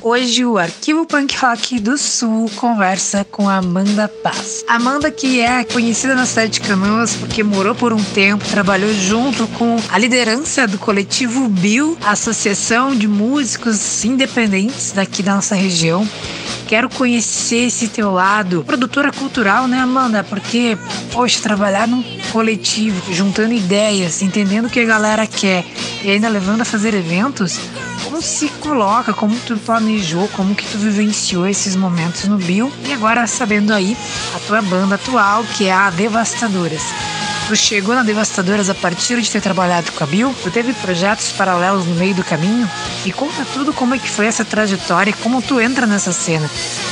Hoje o Arquivo Punk Rock do Sul conversa com Amanda Paz. Amanda que é conhecida na cidade de Canoas porque morou por um tempo, trabalhou junto com a liderança do coletivo Bill, Associação de Músicos Independentes daqui da nossa região. Quero conhecer esse teu lado, produtora cultural, né, Amanda? Porque, poxa, trabalhar num coletivo, juntando ideias, entendendo o que a galera quer e ainda levando a fazer eventos, como se coloca, como tu planejou, como que tu vivenciou esses momentos no Bill e agora sabendo aí a tua banda atual, que é a Devastadoras. Tu chegou na Devastadoras a partir de ter trabalhado com a Bill? Tu teve projetos paralelos no meio do caminho? E conta tudo como é que foi essa trajetória e como tu entra nessa cena.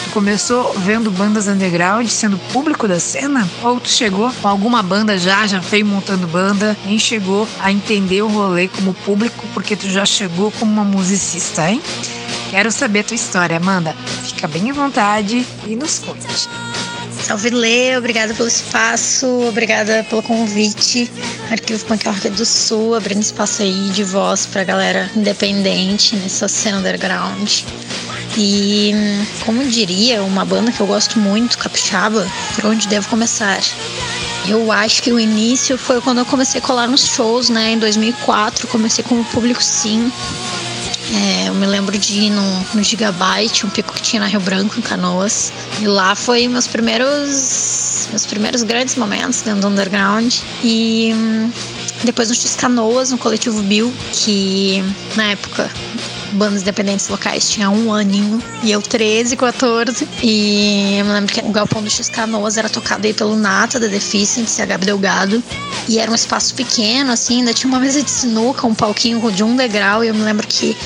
Tu começou vendo bandas underground, sendo público da cena? Ou tu chegou com alguma banda já, já veio montando banda, nem chegou a entender o rolê como público porque tu já chegou como uma musicista, hein? Quero saber a tua história, Amanda. Fica bem à vontade e nos conte. Salve Lê, obrigada pelo espaço, obrigada pelo convite. Arquivo Punk Rock do Sul, abrindo espaço aí de voz pra galera independente nessa cena underground. E, como diria, uma banda que eu gosto muito, Capixaba, por onde devo começar? Eu acho que o início foi quando eu comecei a colar nos shows, né? Em 2004, comecei com o público sim. É, eu me lembro de ir no, Gigabyte, um pico que tinha na Rio Branco, em Canoas. E lá foi meus primeiros, meus primeiros grandes momentos dentro do underground. E hum, depois no X Canoas, no coletivo Bill, que na época bandas independentes locais tinha um aninho e eu 13, 14. E eu me lembro que o Galpão do X Canoas era tocado aí pelo Nata da Deficiency, a Gabi Delgado. E era um espaço pequeno, assim, ainda tinha uma mesa de sinuca, um palquinho de um degrau. E eu me lembro que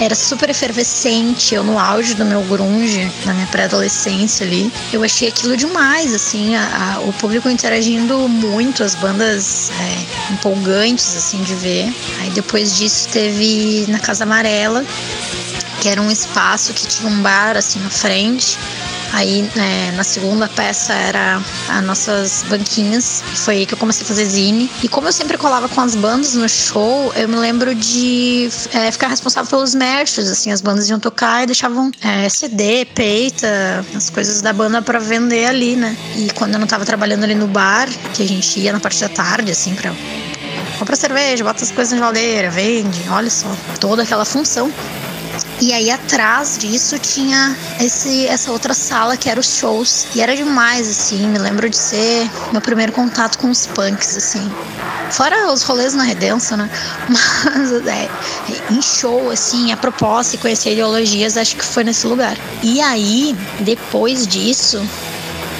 era super efervescente. Eu, no auge do meu grunge, na minha pré-adolescência ali, eu achei aquilo demais, assim, a, a, o público interagindo muito, as bandas é, empolgantes, assim, de ver. Aí depois disso teve na Casa Amarela, que era um espaço que tinha um bar, assim, na frente. Aí é, na segunda peça era as nossas banquinhas. Foi aí que eu comecei a fazer zine. E como eu sempre colava com as bandas no show, eu me lembro de é, ficar responsável pelos merchs. Assim, as bandas iam tocar e deixavam é, CD, peita, as coisas da banda para vender ali, né? E quando eu não tava trabalhando ali no bar, que a gente ia na parte da tarde, assim, pra compra cerveja, bota as coisas na geladeira, vende, olha só, toda aquela função. E aí atrás disso tinha esse, essa outra sala que era os shows. E era demais, assim. Me lembro de ser meu primeiro contato com os punks, assim. Fora os rolês na Redenção, né? Mas é, em show, assim, a proposta e conhecer ideologias, acho que foi nesse lugar. E aí, depois disso,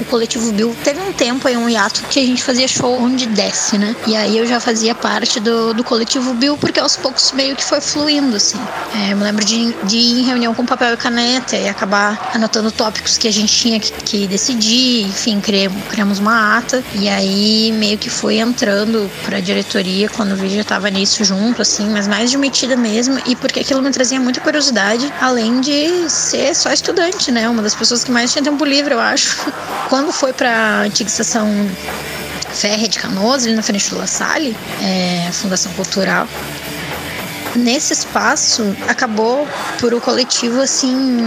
o coletivo Bill teve um tempo aí, um hiato, que a gente fazia show onde desce, né? E aí eu já fazia parte do, do coletivo Bill, porque aos poucos meio que foi fluindo, assim. É, eu me lembro de, de ir em reunião com papel e caneta e acabar anotando tópicos que a gente tinha que, que decidir, enfim, criamos, criamos uma ata. E aí meio que foi entrando pra diretoria quando vídeo já tava nisso junto, assim, mas mais de metida mesmo, e porque aquilo me trazia muita curiosidade, além de ser só estudante, né? Uma das pessoas que mais tinha tempo livre, eu acho. Quando foi para a antiga estação férrea de Canoas, ali na frente do La Salle, é, Fundação Cultural, nesse espaço acabou por o coletivo assim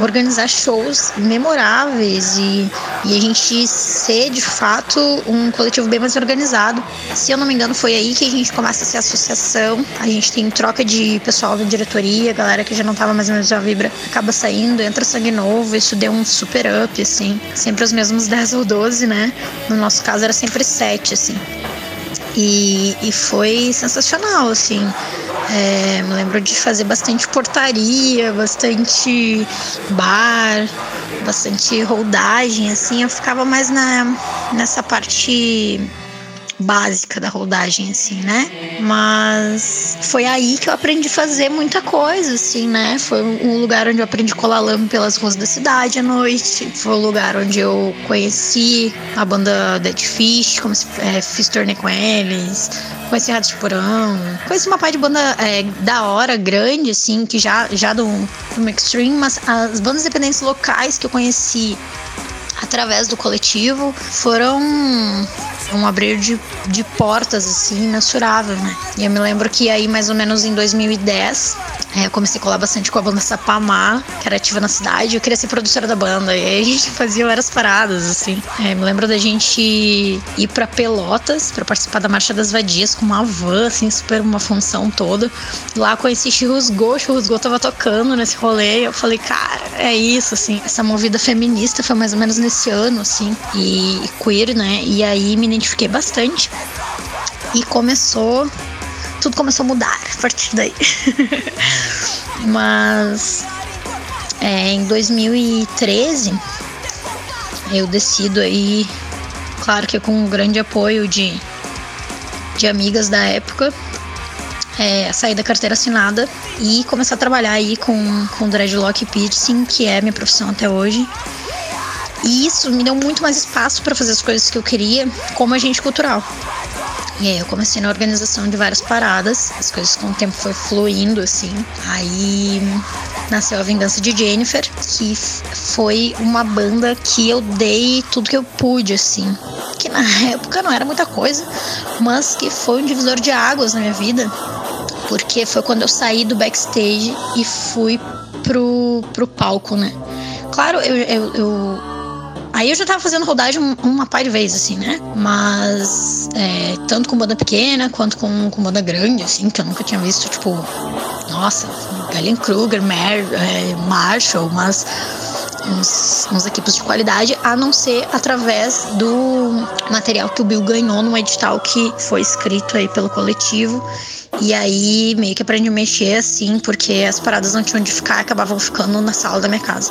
organizar shows memoráveis e, e a gente ser de fato um coletivo bem mais organizado. Se eu não me engano, foi aí que a gente começa a ser associação. A gente tem troca de pessoal da diretoria, galera que já não tava mais ou menos a vibra acaba saindo, entra sangue novo, isso deu um super up, assim. Sempre os mesmos 10 ou 12, né? No nosso caso era sempre 7, assim. E, e foi sensacional, assim. É, me lembro de fazer bastante portaria, bastante bar, bastante rodagem, assim. Eu ficava mais na, nessa parte básica da rodagem, assim, né? Mas foi aí que eu aprendi a fazer muita coisa, assim, né? Foi um lugar onde eu aprendi a colar lama pelas ruas da cidade à noite. Foi um lugar onde eu conheci a banda Dead Fish, como se, é, fiz turnê com eles. Conheci Ratos de Porão. Conheci uma parte de banda é, da hora, grande, assim, que já, já do, do Extreme, mas as bandas independentes locais que eu conheci através do coletivo foram um abrir de, de portas assim imensurável, né? E eu me lembro que aí mais ou menos em 2010 É, eu comecei a colar bastante com a banda Sapamá, que era ativa na cidade. Eu queria ser produtora da banda. E aí a gente fazia várias paradas, assim. É, me lembro da gente ir pra Pelotas para participar da Marcha das Vadias com uma van, assim, super uma função toda. Lá conheci Churrusgô, Churrusgô tava tocando nesse rolê. Eu falei, cara, é isso, assim. Essa movida feminista foi mais ou menos nesse ano, assim. E queer, né? E aí me identifiquei bastante. E começou tudo começou a mudar a partir daí. Mas é, em 2013 eu decido aí, claro que com um grande apoio de, de amigas da época, é, sair da carteira assinada e começar a trabalhar aí com, com dreadlock piercing, que é minha profissão até hoje. E isso me deu muito mais espaço para fazer as coisas que eu queria como agente cultural. E aí eu comecei na organização de várias paradas, as coisas com o tempo foi fluindo assim. Aí nasceu a Vingança de Jennifer, que foi uma banda que eu dei tudo que eu pude assim. Que na época não era muita coisa, mas que foi um divisor de águas na minha vida. Porque foi quando eu saí do backstage e fui pro, pro palco, né? Claro, eu, eu, eu Aí eu já tava fazendo rodagem uma par de vezes, assim, né? Mas é, tanto com banda pequena quanto com, com banda grande, assim, que eu nunca tinha visto, tipo, nossa, Galen Kruger, Mar, é, Marshall, mas uns, uns equipes de qualidade, a não ser através do material que o Bill ganhou num edital que foi escrito aí pelo coletivo e aí meio que aprendi a mexer assim, porque as paradas não tinham onde ficar, acabavam ficando na sala da minha casa.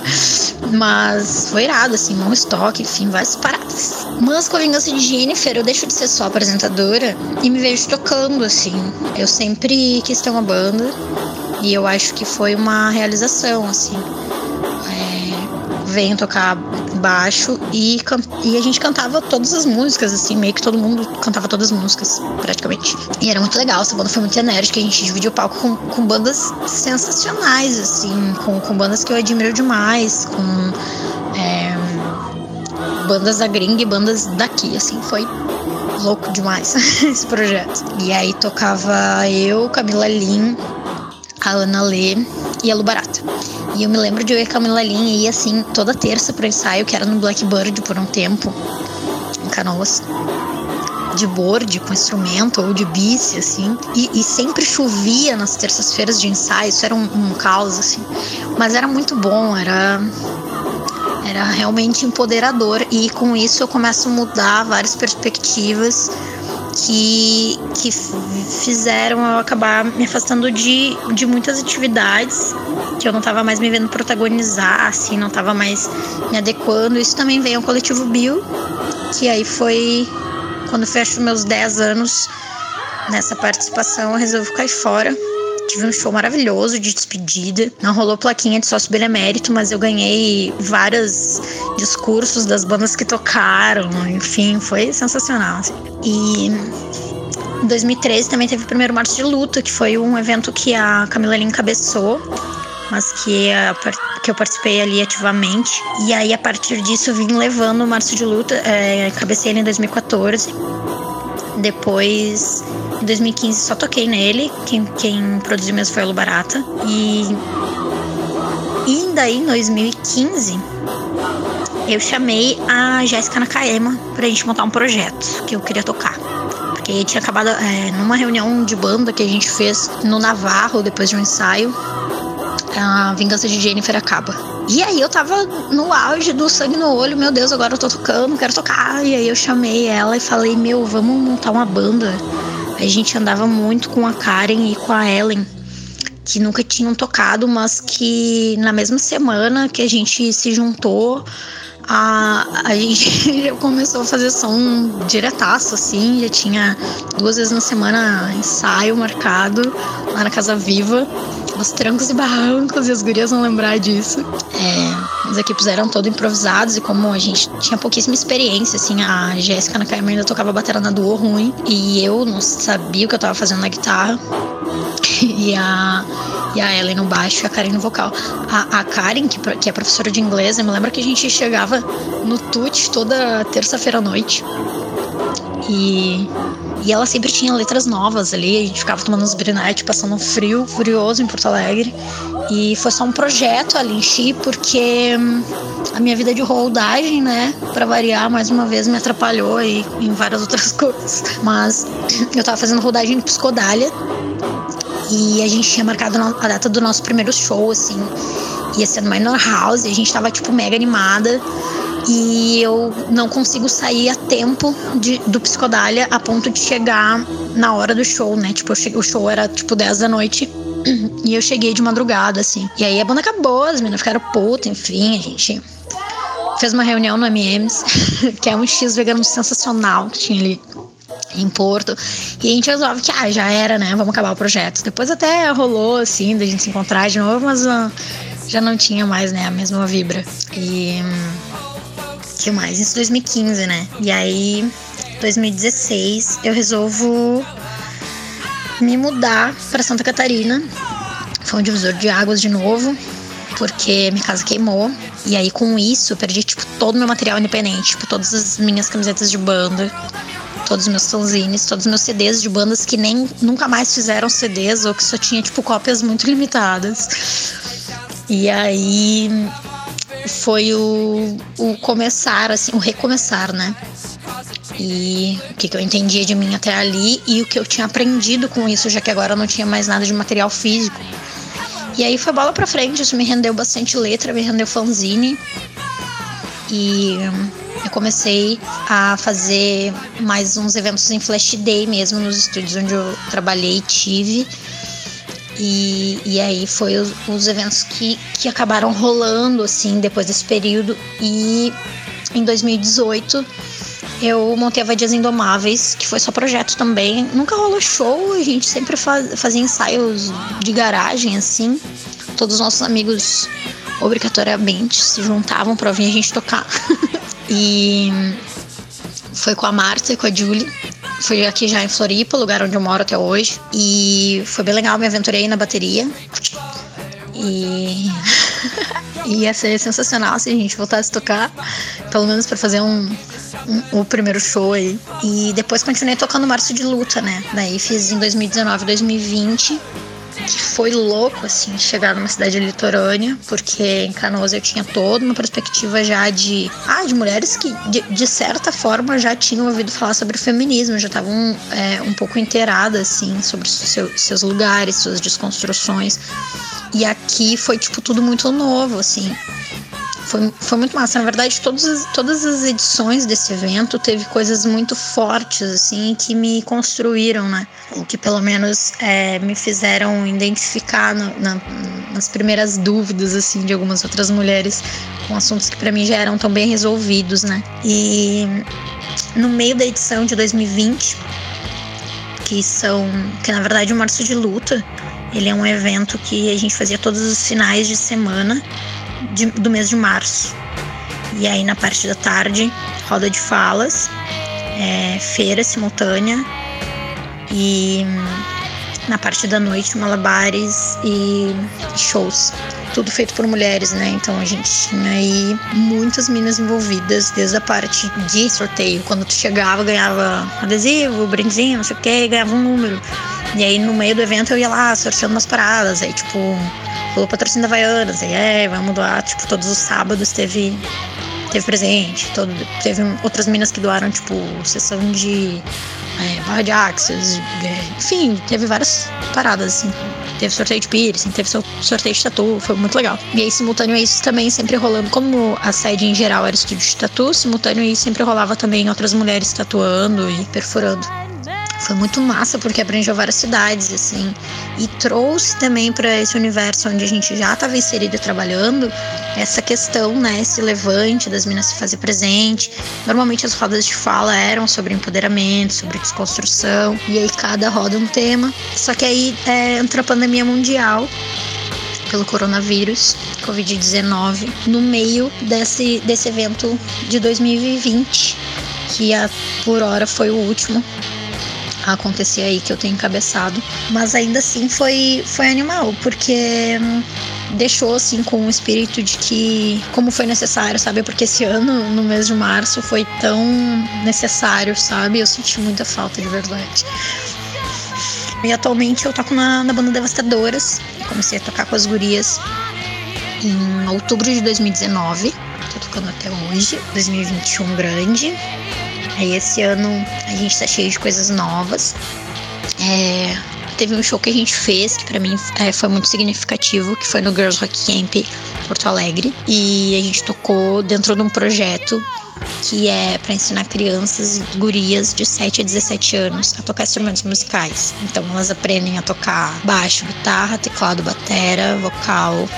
Mas foi irado, assim, mão estoque, enfim, várias paradas. Mas com a vingança de Jennifer, eu deixo de ser só apresentadora e me vejo tocando, assim. Eu sempre quis ter uma banda e eu acho que foi uma realização, assim. Venho tocar baixo e, e a gente cantava todas as músicas, assim, meio que todo mundo cantava todas as músicas, praticamente. E era muito legal, essa banda foi muito enérgica, a gente dividiu o palco com, com bandas sensacionais, assim, com, com bandas que eu admiro demais, com é, bandas da gringa e bandas daqui, assim, foi louco demais esse projeto. E aí tocava eu, Camila Lin, a Ana Lê e a Lu Barata. E eu me lembro de eu e a Camila Lin ir assim toda terça pro ensaio, que era no Blackbird por um tempo, em Canoas. De board, com instrumento ou de bici, assim. E, e sempre chovia nas terças-feiras de ensaio, isso era um, um caos, assim. Mas era muito bom, era era realmente empoderador e com isso eu começo a mudar várias perspectivas que, que fizeram eu acabar me afastando de, de muitas atividades que eu não estava mais me vendo protagonizar, assim, não estava mais me adequando. Isso também veio ao coletivo Bio, que aí foi quando fecho meus 10 anos nessa participação, eu resolvi cair fora. Tive um show maravilhoso de despedida. Não rolou plaquinha de sócio benemérito, mas eu ganhei vários discursos das bandas que tocaram. Enfim, foi sensacional. Assim. E em 2013 também teve o primeiro Março de Luta, que foi um evento que a Camila encabeçou, mas que, a, que eu participei ali ativamente. E aí, a partir disso, vim levando o Março de Luta, é, cabecei ele em 2014. Depois, em 2015, só toquei nele. Quem, quem produziu mesmo foi Lu Barata. E, e ainda aí, em 2015, eu chamei a Jéssica Nakayama pra gente montar um projeto que eu queria tocar. Porque tinha acabado é, numa reunião de banda que a gente fez no Navarro, depois de um ensaio. A Vingança de Jennifer acaba. E aí eu tava no auge do sangue no olho, meu Deus, agora eu tô tocando, quero tocar. E aí eu chamei ela e falei, meu, vamos montar uma banda. A gente andava muito com a Karen e com a Ellen, que nunca tinham tocado, mas que na mesma semana que a gente se juntou, a, a gente já começou a fazer som diretaço, assim, já tinha duas vezes na semana ensaio marcado lá na Casa Viva, os trancos e barrancos, e as gurias vão lembrar disso. É, as equipes eram todos improvisados e como a gente tinha pouquíssima experiência, assim, a Jéssica na câmera ainda tocava bateria na duo ruim e eu não sabia o que eu tava fazendo na guitarra. e a e a Ellen no baixo e a Karen no vocal. A, a Karen, que, que é professora de inglês, eu me lembro que a gente chegava no TUT toda terça-feira à noite. E, E ela sempre tinha letras novas ali, a gente ficava tomando uns brinete, passando um frio furioso em Porto Alegre. E foi só um projeto ali em porque hum, a minha vida de roldagem, né, para variar, mais uma vez me atrapalhou aí em várias outras coisas. Mas eu tava fazendo rodagem de Piscodália e a gente tinha marcado a data do nosso primeiro show, assim. Ia ser no Minor House, e a gente tava, tipo, mega animada e eu não consigo sair a tempo de, do Psicodália a ponto de chegar na hora do show, né? Tipo, cheguei, o show era tipo 10 da noite. E eu cheguei de madrugada, assim. E aí a banda acabou, as meninas ficaram putas, enfim, a gente fez uma reunião no MMs, que é um X vegano sensacional que tinha ali em Porto. E a gente resolve que, ah, já era, né? Vamos acabar o projeto. Depois até rolou, assim, da gente se encontrar de novo, mas uh, já não tinha mais, né, a mesma vibra. E. que mais? Isso 2015, né? E aí, 2016, eu resolvo me mudar para Santa Catarina. Foi um divisor de águas de novo, porque minha casa queimou. E aí, com isso, eu perdi, tipo, todo o meu material independente, tipo, todas as minhas camisetas de banda, todos os meus fanzines, todos os meus CDs de bandas que nem nunca mais fizeram CDs ou que só tinha, tipo, cópias muito limitadas. E aí foi o, o começar, assim, o recomeçar, né? e o que, que eu entendia de mim até ali e o que eu tinha aprendido com isso, já que agora eu não tinha mais nada de material físico. E aí foi bola pra frente, isso me rendeu bastante letra, me rendeu fanzine. E comecei a fazer mais uns eventos em Flash Day mesmo, nos estúdios onde eu trabalhei e tive. E, e aí foi os, os eventos que, que acabaram rolando assim depois desse período. E em 2018 eu montei a Vadias Indomáveis, que foi só projeto também. Nunca rolou show, a gente sempre faz, fazia ensaios de garagem, assim. Todos os nossos amigos obrigatoriamente se juntavam para vir a gente tocar. e foi com a Marta e com a Julie. Foi aqui já em Floripa, lugar onde eu moro até hoje. E foi bem legal, me aventurei na bateria. E ia ser sensacional se a gente voltasse a tocar, pelo menos para fazer um, um, o primeiro show aí. E depois continuei tocando Março de Luta, né? Daí fiz em 2019, 2020 que foi louco, assim, chegar numa cidade litorânea, porque em Canoas eu tinha toda uma perspectiva já de, ah, de mulheres que, de, de certa forma, já tinham ouvido falar sobre o feminismo, já estavam é, um pouco inteiradas, assim, sobre seu, seus lugares, suas desconstruções. E aqui foi, tipo, tudo muito novo, assim. Foi, foi muito massa. Na verdade, todas, as edições desse evento teve coisas muito fortes, assim, que me construíram, né? O que pelo menos é, me fizeram identificar na, nas primeiras dúvidas, assim, de algumas outras mulheres com assuntos que para mim já eram tão bem resolvidos, né? E no meio da edição de 2020, que são, que na verdade é o Março de Luta, ele é um evento que a gente fazia todos os finais de semana de, do mês de março. E aí na parte da tarde, roda de falas, é, feira simultânea e na parte da noite malabares e shows. Tudo feito por mulheres, né? Então a gente tinha aí muitas minas envolvidas, desde a parte de sorteio. Quando tu chegava, ganhava adesivo, brindezinho, não sei o que, ganhava um número. E aí no meio do evento eu ia lá sorteando umas paradas. Aí, tipo, o patrocínio da Havaianas. Aí, é, vamos doar, tipo, todos os sábados teve, teve presente. Todo, teve outras minas que doaram, tipo, sessão de é, barra de axis. É, enfim, teve várias paradas, assim. Teve sorteio de piercing, teve sorteio de tatu, foi muito legal. E aí, simultâneo a isso também sempre rolando, como a sede em geral era estúdio de tatu, simultâneo a isso sempre rolava também outras mulheres tatuando e perfurando foi muito massa porque abrangeu várias cidades assim e trouxe também para esse universo onde a gente já estava inserido e trabalhando essa questão, né, esse levante das minas se fazer presente. Normalmente as rodas de fala eram sobre empoderamento, sobre desconstrução e aí cada roda um tema. Só que aí é, entra a pandemia mundial pelo coronavírus, Covid-19, no meio desse, desse evento de 2020, que a, por hora foi o último acontecer aí que eu tenho encabeçado. Mas ainda assim foi, foi animal, porque deixou assim com o espírito de que como foi necessário, sabe? Porque esse ano, no mês de março, foi tão necessário, sabe? Eu senti muita falta de verdade. E atualmente eu toco na, na banda Devastadoras. Comecei a tocar com as gurias em outubro de 2019. Tô tocando até hoje, 2021 grande. Aí esse ano a gente tá cheio de coisas novas. É, teve um show que a gente fez que para mim é, foi muito significativo, que foi no Girls Rock Camp Porto Alegre, e a gente tocou dentro de um projeto que é para ensinar crianças e gurias de 7 a 17 anos a tocar instrumentos musicais. Então elas aprendem a tocar baixo, guitarra, teclado, batera, vocal,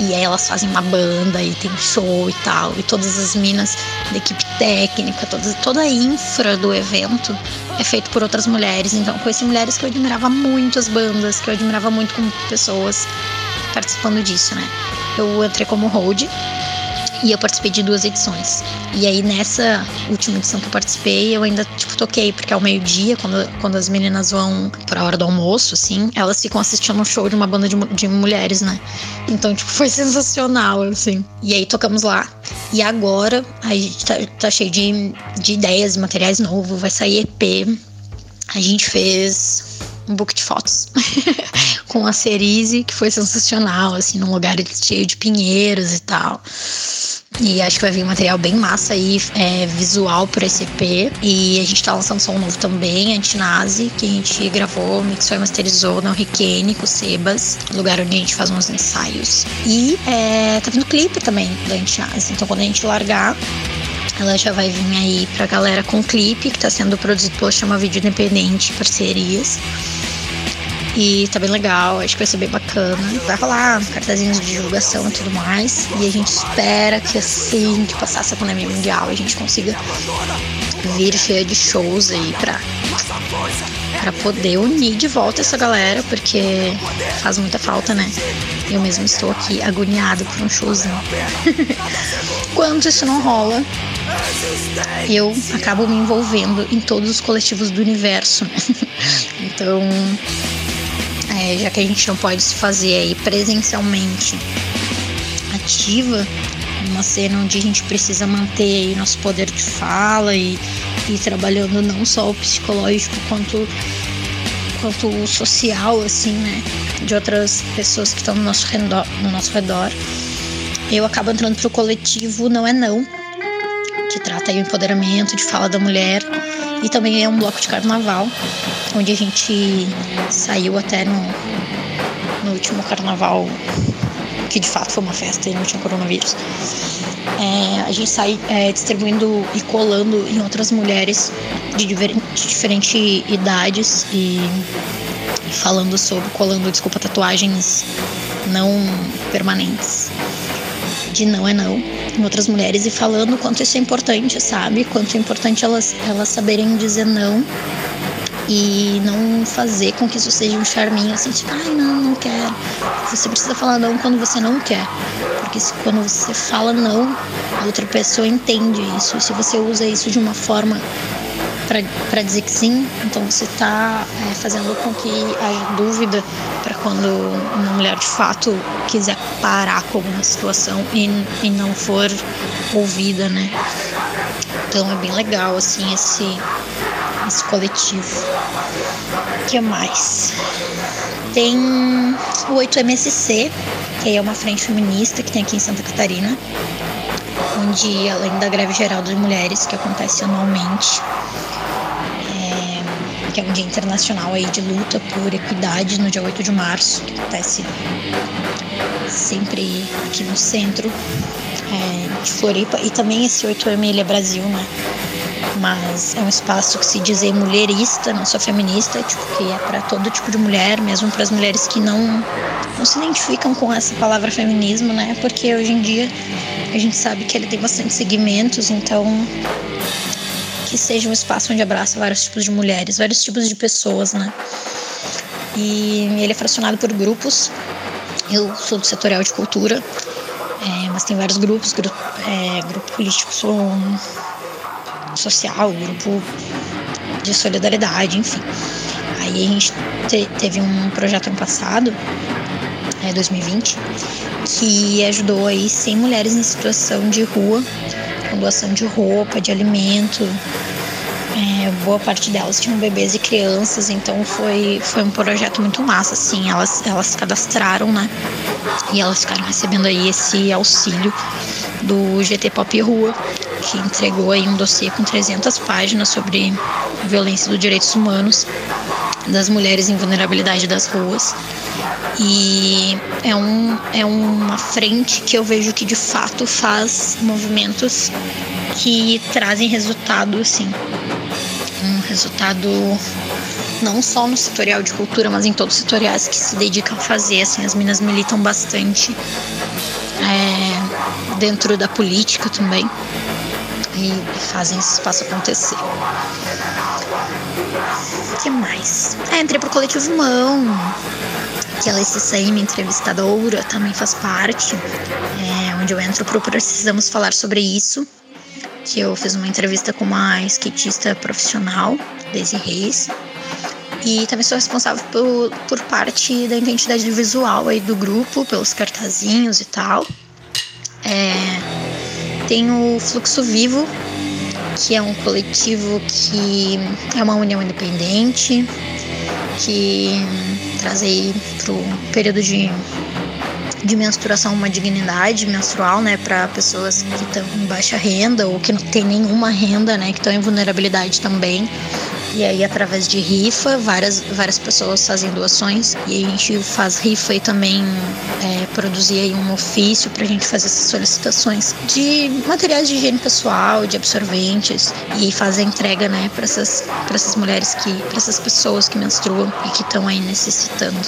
e aí elas fazem uma banda e tem show e tal. E todas as minas da equipe técnica, toda, toda a infra do evento é feito por outras mulheres. Então, conheci mulheres que eu admirava muito as bandas, que eu admirava muito como pessoas participando disso, né? Eu entrei como hold e eu participei de duas edições. E aí nessa última edição que eu participei, eu ainda tipo toquei, porque ao meio-dia, quando, quando as meninas vão pra hora do almoço, assim, elas ficam assistindo um show de uma banda de, de mulheres, né? Então, tipo, foi sensacional, assim. E aí tocamos lá. E agora a gente tá, tá cheio de, de ideias, materiais novos, vai sair EP. A gente fez um book de fotos com a Cerise, que foi sensacional, assim, num lugar cheio de pinheiros e tal. E acho que vai vir um material bem massa aí, é, visual por esse EP. E a gente tá lançando som novo também, Antinase, que a gente gravou, mixou e masterizou na Riquene, com Sebas, lugar onde a gente faz uns ensaios. E é, tá vindo clipe também da Antinase. Então quando a gente largar, ela já vai vir aí pra galera com clipe, que tá sendo produzido pelo Chama Vídeo Independente, parcerias. E tá bem legal, acho que vai ser bem bacana. Vai rolar cartazinhos de divulgação e tudo mais. E a gente espera que assim que passar essa pandemia mundial a gente consiga vir cheia de shows aí pra, pra poder unir de volta essa galera, porque faz muita falta, né? Eu mesmo estou aqui agoniado por um showzinho. Quando isso não rola, eu acabo me envolvendo em todos os coletivos do universo. então, é, já que a gente não pode se fazer aí presencialmente ativa, uma cena onde a gente precisa manter nosso poder de fala e, e trabalhando não só o psicológico quanto quanto o social assim né de outras pessoas que estão no nosso redor no nosso redor. Eu acabo entrando pro coletivo não é não que trata aí o empoderamento de fala da mulher e também é um bloco de carnaval, onde a gente saiu até no, no último carnaval, que de fato foi uma festa e não tinha coronavírus. É, a gente sai é, distribuindo e colando em outras mulheres de, de diferentes idades e falando sobre, colando, desculpa, tatuagens não permanentes. De não é não em outras mulheres e falando o quanto isso é importante, sabe? Quanto é importante elas, elas saberem dizer não e não fazer com que isso seja um charminho assim, tipo, ai não, não quero. Você precisa falar não quando você não quer. Porque se, quando você fala não, a outra pessoa entende isso. E se você usa isso de uma forma para dizer que sim, então você está é, fazendo com que haja dúvida quando uma mulher de fato quiser parar com alguma situação e, e não for ouvida, né? Então é bem legal assim esse, esse coletivo. O que mais? Tem o 8MSC, que é uma frente feminista que tem aqui em Santa Catarina, onde além da greve geral das mulheres que acontece anualmente, que é um dia internacional aí de luta por equidade no dia 8 de março, que acontece sempre aqui no centro é, de Floripa. E também esse 8M ele é Brasil, né? Mas é um espaço que se diz mulherista, não só feminista, tipo, que é para todo tipo de mulher, mesmo para as mulheres que não, não se identificam com essa palavra feminismo, né? Porque hoje em dia a gente sabe que ele tem bastante segmentos, então que seja um espaço onde abraça vários tipos de mulheres, vários tipos de pessoas, né? E ele é fracionado por grupos. Eu sou do setorial de cultura, é, mas tem vários grupos, grupo, é, grupo político social, grupo de solidariedade, enfim. Aí a gente te, teve um projeto ano passado é, 2020, que ajudou aí 100 mulheres em situação de rua, doação de roupa, de alimento. É, boa parte delas tinham bebês e crianças, então foi, foi um projeto muito massa, assim, elas, elas cadastraram, né? E elas ficaram recebendo aí esse auxílio do GT Pop Rua, que entregou aí um dossiê com 300 páginas sobre violência dos direitos humanos das mulheres em vulnerabilidade das ruas. E é, um, é uma frente que eu vejo que de fato faz movimentos que trazem resultado, assim. Um resultado não só no setorial de cultura, mas em todos os setoriais que se dedicam a fazer, assim, as minas militam bastante é, dentro da política também e fazem esse espaço acontecer. O que mais? Ah, entrei pro coletivo Mão, que ela é CCM entrevistadora, também faz parte, é, onde eu entro pro Precisamos Falar Sobre Isso, que eu fiz uma entrevista com uma skatista profissional, Daisy Reis, e também sou responsável por, por parte da identidade visual aí do grupo, pelos cartazinhos e tal. É, tem o Fluxo Vivo, que é um coletivo que é uma união independente, que traz aí para o período de, de menstruação uma dignidade menstrual, né, para pessoas que estão em baixa renda ou que não tem nenhuma renda, né, que estão em vulnerabilidade também. E aí, através de rifa, várias, várias pessoas fazem doações. E a gente faz rifa e também é, produzir aí um ofício para a gente fazer essas solicitações de materiais de higiene pessoal, de absorventes. E fazer entrega, né, para essas, essas mulheres que, para essas pessoas que menstruam e que estão aí necessitando.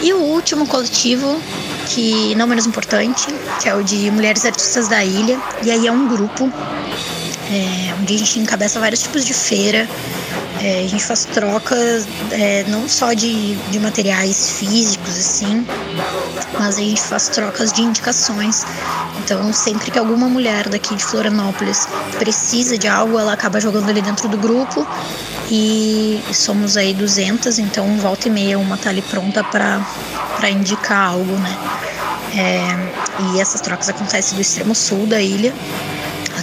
E o último coletivo, que não menos importante, que é o de Mulheres Artistas da Ilha. E aí é um grupo é, onde a gente encabeça vários tipos de feira. É, a gente faz trocas é, não só de, de materiais físicos, assim, mas a gente faz trocas de indicações. Então, sempre que alguma mulher daqui de Florianópolis precisa de algo, ela acaba jogando ali dentro do grupo. E somos aí 200, então volta e meia uma tá ali pronta para indicar algo, né? É, e essas trocas acontecem do extremo sul da ilha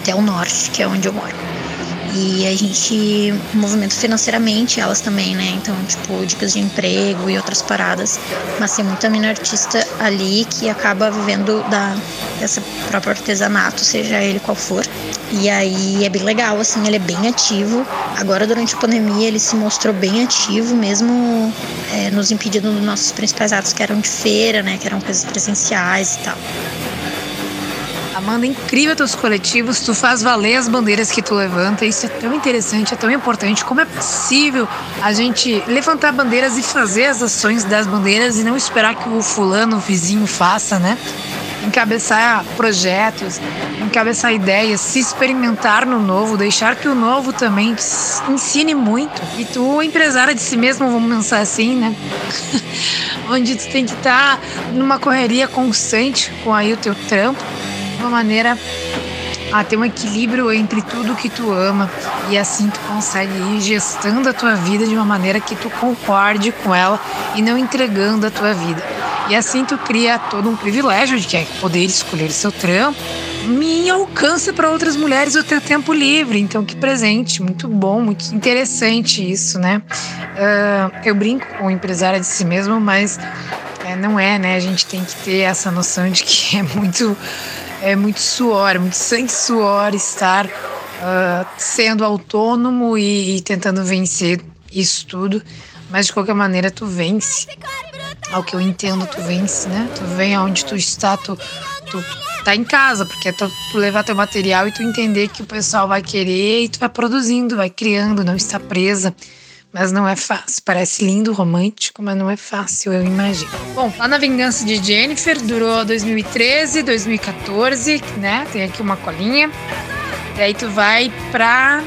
até o norte, que é onde eu moro. E a gente movimenta financeiramente elas também, né? Então, tipo, dicas de emprego e outras paradas. Mas tem muita mina artista ali que acaba vivendo da, dessa própria artesanato, seja ele qual for. E aí é bem legal, assim, ele é bem ativo. Agora, durante a pandemia, ele se mostrou bem ativo, mesmo é, nos impedindo dos nossos principais atos que eram de feira, né? Que eram coisas presenciais e tal. Amanda, incrível teus coletivos, tu faz valer as bandeiras que tu levanta. Isso é tão interessante, é tão importante. Como é possível a gente levantar bandeiras e fazer as ações das bandeiras e não esperar que o fulano, o vizinho faça, né? Encabeçar projetos, encabeçar ideias, se experimentar no novo, deixar que o novo também ensine muito. E tu, empresária de si mesmo, vamos pensar assim, né? Onde tu tem que estar numa correria constante com aí o teu trampo uma maneira a ter um equilíbrio entre tudo que tu ama e assim tu consegue ir gestando a tua vida de uma maneira que tu concorde com ela e não entregando a tua vida. E assim tu cria todo um privilégio de é poder escolher seu trampo me alcança para outras mulheres o teu tempo livre. Então, que presente, muito bom, muito interessante isso, né? Uh, eu brinco com o empresário de si mesmo, mas é, não é, né? A gente tem que ter essa noção de que é muito é muito suor, muito sangue suor estar uh, sendo autônomo e, e, tentando vencer isso tudo. Mas de qualquer maneira tu vence. Ao que eu entendo, tu vence, né? Tu vem aonde tu está, tu, tu, tu tá em casa, porque é tu, tu levar teu material e tu entender que o pessoal vai querer e tu vai produzindo, vai criando, não está presa mas não é fácil. Parece lindo, romântico, mas não é fácil, eu imagino. Bom, lá na Vingança de Jennifer durou 2013, 2014, né? Tem aqui uma colinha. E aí tu vai pra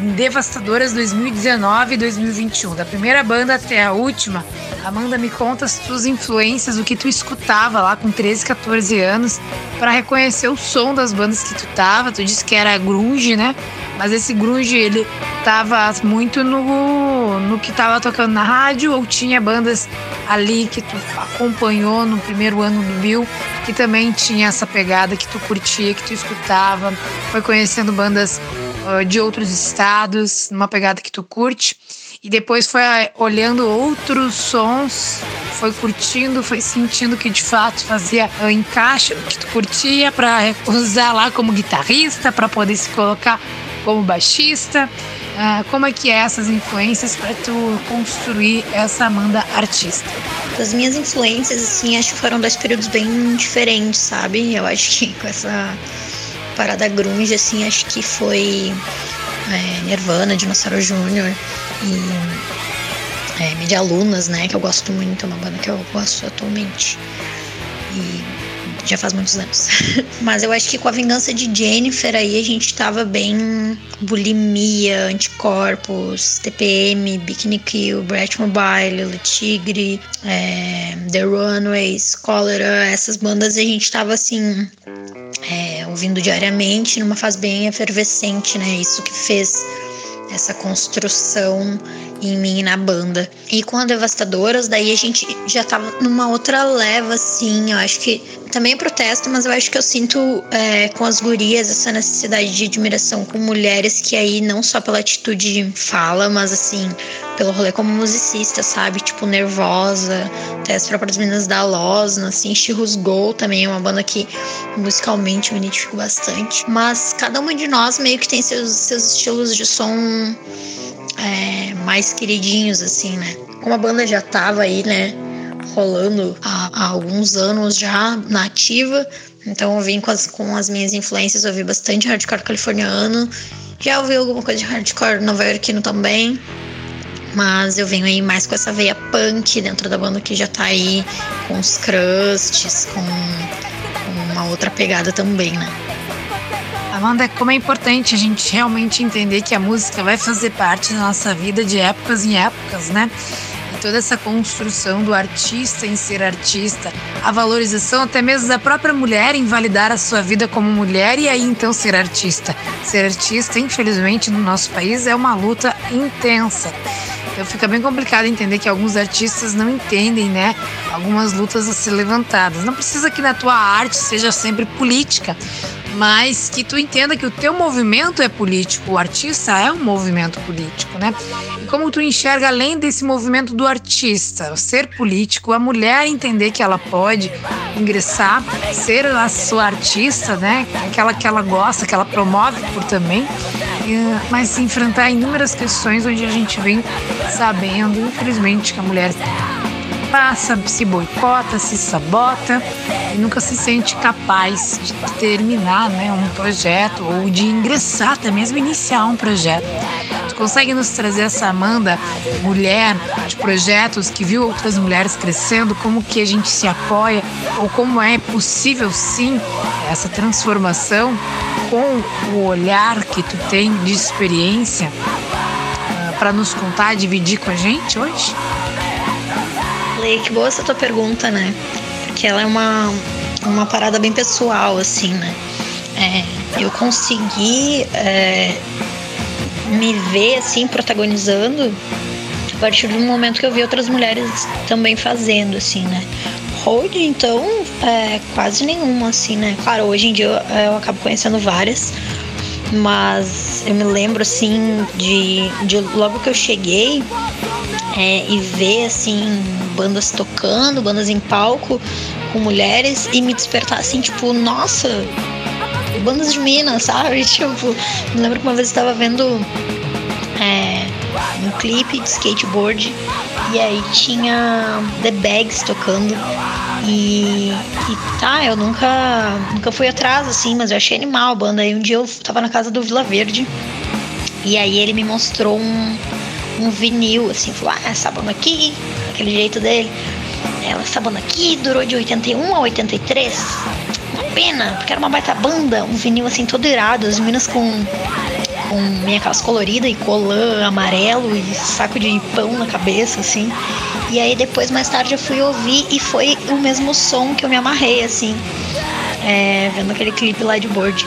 Devastadoras 2019 e 2021. Da primeira banda até a última, Amanda, me conta as tuas influências, o que tu escutava lá com 13, 14 anos, para reconhecer o som das bandas que tu tava. Tu disse que era grunge, né? Mas esse grunge, ele tava muito no, no que tava tocando na rádio ou tinha bandas ali que tu acompanhou no primeiro ano do Bill que também tinha essa pegada que tu curtia, que tu escutava, foi conhecendo bandas uh, de outros estados, numa pegada que tu curte e depois foi ah, olhando outros sons, foi curtindo, foi sentindo que de fato fazia uh, encaixe que tu curtia para usar lá como guitarrista, para poder se colocar como baixista. Uh, como é que é essas influências para tu construir essa Amanda artista? As minhas influências, assim, acho que foram dois períodos bem diferentes, sabe? Eu acho que com essa parada grunge, assim, acho que foi é, Nirvana, Dinossauro Júnior e é, Medialunas, né? Que eu gosto muito, é uma banda que eu gosto atualmente. E já faz muitos anos. Mas eu acho que com a vingança de Jennifer aí a gente tava bem bulimia, anticorpos, TPM, Bikini Kill, Brett Mobile, Le Tigre, é, The Runaways, Cholera, essas bandas a gente tava assim. É, ouvindo diariamente numa fase bem efervescente, né? Isso que fez essa construção em mim e na banda. E com a Devastadoras, daí a gente já tava numa outra leva, assim. Eu acho que também é protesto, mas eu acho que eu sinto é, com as gurias essa necessidade de admiração com mulheres que aí não só pela atitude fala, mas assim, pelo rolê como musicista, sabe? Tipo, Nervosa, até as próprias meninas da Losna, assim, Chirros Gol também é uma banda que musicalmente me identifico bastante. Mas cada uma de nós meio que tem seus, seus estilos de som é, mais queridinhos, assim, né? Como a banda já tava aí, né, rolando há, há alguns anos já na ativa, então eu vim com as, com as minhas influências, ouvi bastante hardcore californiano, já ouvi alguma coisa de hardcore nova-iorquino também, mas eu venho aí mais com essa veia punk dentro da banda que já tá aí com os crusts, com, com uma outra pegada também, né? Amanda, como é importante a gente realmente entender que a música vai fazer parte da nossa vida de épocas em épocas, né? Toda essa construção do artista em ser artista, a valorização até mesmo da própria mulher em validar a sua vida como mulher e aí então ser artista. Ser artista, infelizmente, no nosso país é uma luta intensa. Então fica bem complicado entender que alguns artistas não entendem, né? Algumas lutas a ser levantadas. Não precisa que na tua arte seja sempre política, mas que tu entenda que o teu movimento é político, o artista é um movimento político, né? E como tu enxerga além desse movimento do artista, ser político, a mulher entender que ela pode ingressar, ser a sua artista, né? Aquela que ela gosta, que ela promove por também, mas enfrentar inúmeras questões onde a gente vem sabendo, infelizmente, que a mulher passa, se boicota, se sabota e nunca se sente capaz de terminar né, um projeto ou de ingressar, até mesmo iniciar um projeto. Tu consegue nos trazer essa Amanda, mulher de projetos que viu outras mulheres crescendo, como que a gente se apoia ou como é possível sim essa transformação com o olhar que tu tem de experiência uh, para nos contar, dividir com a gente hoje? Que boa essa tua pergunta, né? Porque ela é uma, uma parada bem pessoal, assim, né? É, eu consegui é, me ver, assim, protagonizando a partir do momento que eu vi outras mulheres também fazendo, assim, né? Hold, então, é, quase nenhuma, assim, né? Claro, hoje em dia eu, eu acabo conhecendo várias, mas eu me lembro, assim, de, de logo que eu cheguei é, e ver, assim, bandas tocando, bandas em palco com mulheres e me despertar assim, tipo, nossa, bandas de Minas, sabe? Tipo, me lembro que uma vez eu estava vendo é, um clipe de skateboard e aí tinha The Bags tocando. E, e, tá, eu nunca, nunca fui atrás, assim, mas eu achei animal a banda. Aí um dia eu tava na casa do Vila Verde e aí ele me mostrou um, um vinil, assim, falou, ah, essa banda aqui, aquele jeito dele. Ela, essa banda aqui durou de 81 a 83. Uma pena, porque era uma baita banda, um vinil assim todo irado, as meninas com, com minha calça colorida e colã amarelo e saco de pão na cabeça, assim. E aí depois, mais tarde, eu fui ouvir e foi o mesmo som que eu me amarrei, assim, é, vendo aquele clipe lá de board.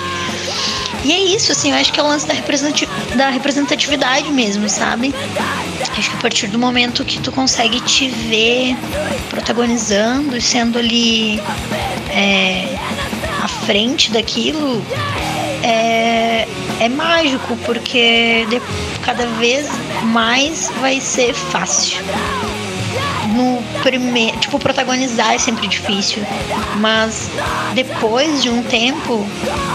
E é isso, assim, eu acho que é o lance da, da representatividade mesmo, sabe? Acho que a partir do momento que tu consegue te ver protagonizando e sendo ali é, à frente daquilo, é, é mágico, porque cada vez mais vai ser fácil primeiro, tipo, protagonizar é sempre difícil, mas depois de um tempo,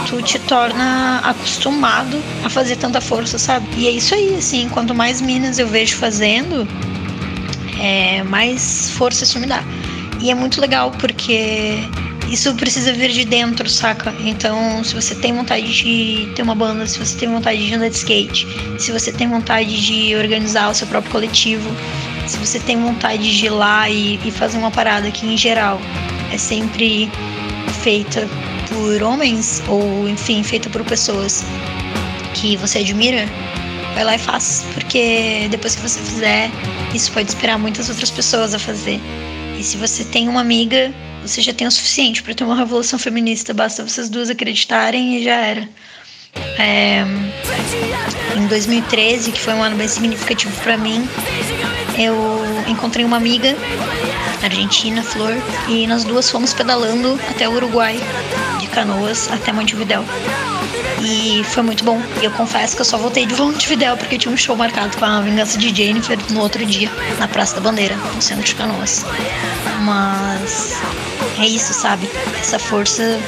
tu te torna acostumado a fazer tanta força, sabe? E é isso aí, assim, quanto mais minas eu vejo fazendo, é, mais força isso me dá. E é muito legal porque isso precisa vir de dentro, saca? Então, se você tem vontade de ter uma banda, se você tem vontade de andar de skate, se você tem vontade de organizar o seu próprio coletivo, se você tem vontade de ir lá e, e fazer uma parada que, em geral, é sempre feita por homens ou, enfim, feita por pessoas que você admira, vai lá e faz, porque depois que você fizer, isso pode inspirar muitas outras pessoas a fazer. E se você tem uma amiga, você já tem o suficiente para ter uma revolução feminista, basta vocês duas acreditarem e já era. É, em 2013, que foi um ano bem significativo para mim, eu encontrei uma amiga argentina, Flor, e nós duas fomos pedalando até o Uruguai, de Canoas até Montevidéu. E foi muito bom. Eu confesso que eu só voltei de Montevidéu porque tinha um show marcado com a Vingança de Jennifer no outro dia, na Praça da Bandeira, no centro de Canoas. Mas é isso, sabe? Essa força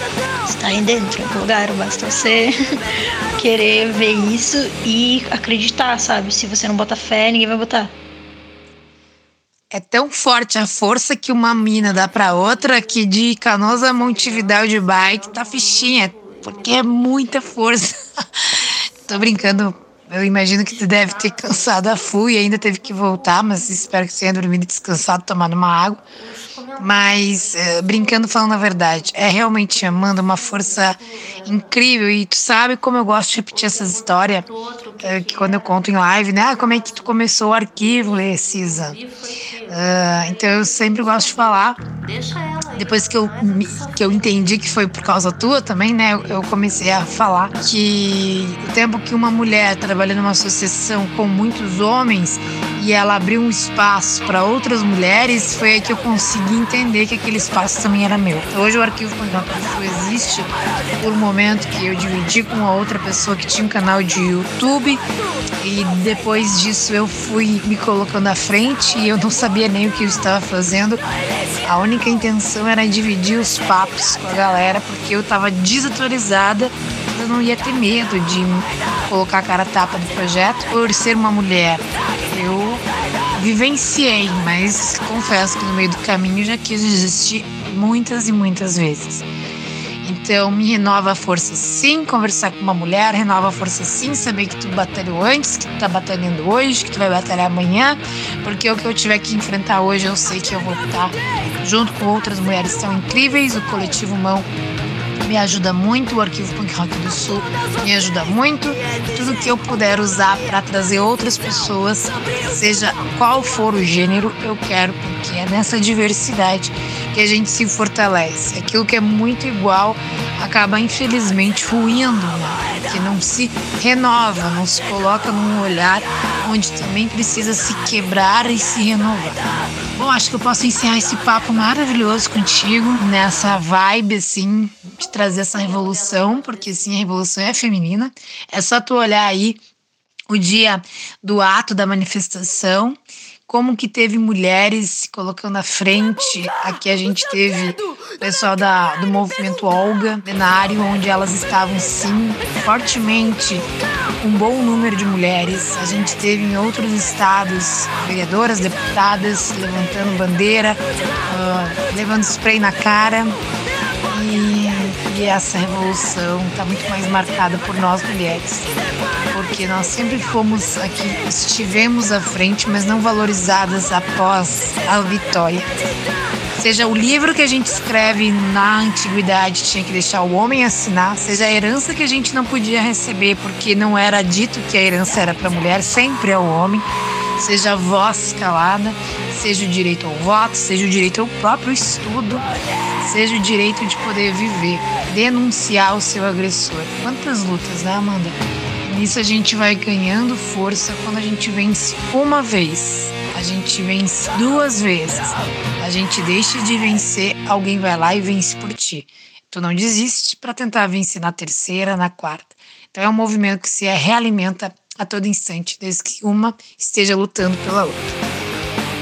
está aí dentro, em algum lugar. Basta você querer ver isso e acreditar, sabe? Se você não bota fé, ninguém vai botar. É tão forte a força que uma mina dá para outra que de Canoas a Montevidéu de bike tá fichinha, porque é muita força. Tô brincando. Eu imagino que tu deve ter cansado a full e ainda teve que voltar, mas espero que você tenha dormido descansado, tomado uma água. Mas, é, brincando, falando a verdade, é realmente, Amanda, uma força incrível. E tu sabe como eu gosto de repetir essa história, é, que quando eu conto em live, né? Ah, como é que tu começou o arquivo, Cisa? Uh, então eu sempre gosto de falar. Depois que eu, que eu entendi que foi por causa tua também, né? Eu comecei a falar que o tempo que uma mulher trabalha numa associação com muitos homens e ela abriu um espaço para outras mulheres, foi aí que eu consegui entender que aquele espaço também era meu. Então, hoje o arquivo Contato existe por um momento que eu dividi com uma outra pessoa que tinha um canal de YouTube e depois disso eu fui me colocando à frente e eu não sabia nem o que eu estava fazendo. A única intenção era dividir os papos com a galera porque eu estava desatualizada eu não ia ter medo de colocar a cara tapa do projeto por ser uma mulher. Eu vivenciei, mas confesso que no meio do caminho já quis desistir muitas e muitas vezes. Então, me renova a força sim, conversar com uma mulher, renova a força sim, saber que tu batalhou antes, que tu tá batalhando hoje, que tu vai batalhar amanhã, porque o que eu tiver que enfrentar hoje, eu sei que eu vou estar junto com outras mulheres tão incríveis, o coletivo Mão me ajuda muito, o Arquivo Punk Rock do Sul me ajuda muito. Tudo que eu puder usar para trazer outras pessoas, seja qual for o gênero, eu quero, é nessa diversidade que a gente se fortalece. Aquilo que é muito igual acaba infelizmente ruindo, né? que não se renova, não se coloca num olhar onde também precisa se quebrar e se renovar. Bom, acho que eu posso encerrar esse papo maravilhoso contigo, nessa vibe, assim, de trazer essa revolução, porque sim, a revolução é feminina. É só tu olhar aí o dia do ato da manifestação como que teve mulheres se colocando à frente. Aqui a gente teve o pessoal da, do movimento Olga, cenário onde elas estavam sim fortemente um bom número de mulheres. A gente teve em outros estados vereadoras, deputadas levantando bandeira, uh, levando spray na cara. E, e essa revolução está muito mais marcada por nós mulheres porque nós sempre fomos aqui, estivemos à frente, mas não valorizadas após a vitória. Seja o livro que a gente escreve na antiguidade tinha que deixar o homem assinar, seja a herança que a gente não podia receber porque não era dito que a herança era para a mulher, sempre é o homem. seja a voz calada, seja o direito ao voto, seja o direito ao próprio estudo, seja o direito de poder viver, denunciar o seu agressor. Quantas lutas, né, Amanda? Nisso a gente vai ganhando força quando a gente vence uma vez, a gente vence duas vezes, a gente deixa de vencer, alguém vai lá e vence por ti. Tu não desiste para tentar vencer na terceira, na quarta. Então é um movimento que se realimenta a todo instante, desde que uma esteja lutando pela outra.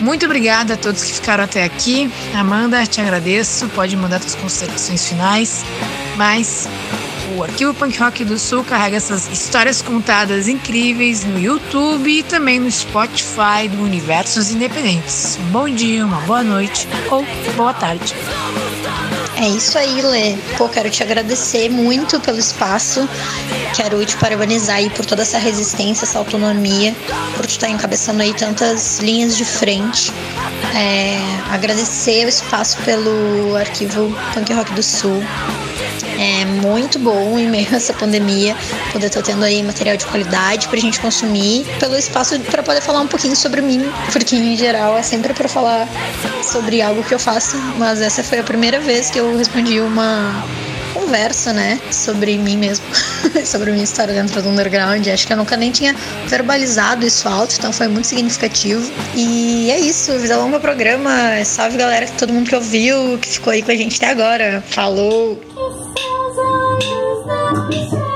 Muito obrigada a todos que ficaram até aqui. Amanda, te agradeço. Pode mandar suas considerações finais. Mas o Arquivo Punk Rock do Sul carrega essas histórias contadas incríveis no YouTube e também no Spotify do Universos Independentes. Um bom dia, uma boa noite ou boa tarde. É isso aí, Lê. Pô, quero te agradecer muito pelo espaço. Quero te parabenizar aí por toda essa resistência, essa autonomia, por tu estar encabeçando aí tantas linhas de frente. É, agradecer o espaço pelo arquivo Punk Rock do Sul. É muito bom em meio a essa pandemia poder estar tendo aí material de qualidade pra gente consumir, pelo espaço para poder falar um pouquinho sobre mim, porque em geral é sempre para falar sobre algo que eu faço, mas essa foi a primeira vez que eu respondi uma conversa, né, sobre mim mesmo, sobre a minha história dentro do underground. Acho que eu nunca nem tinha verbalizado isso alto, então foi muito significativo. E é isso, vida longa programa. Salve galera, todo mundo que ouviu, que ficou aí com a gente até agora. Falou! It's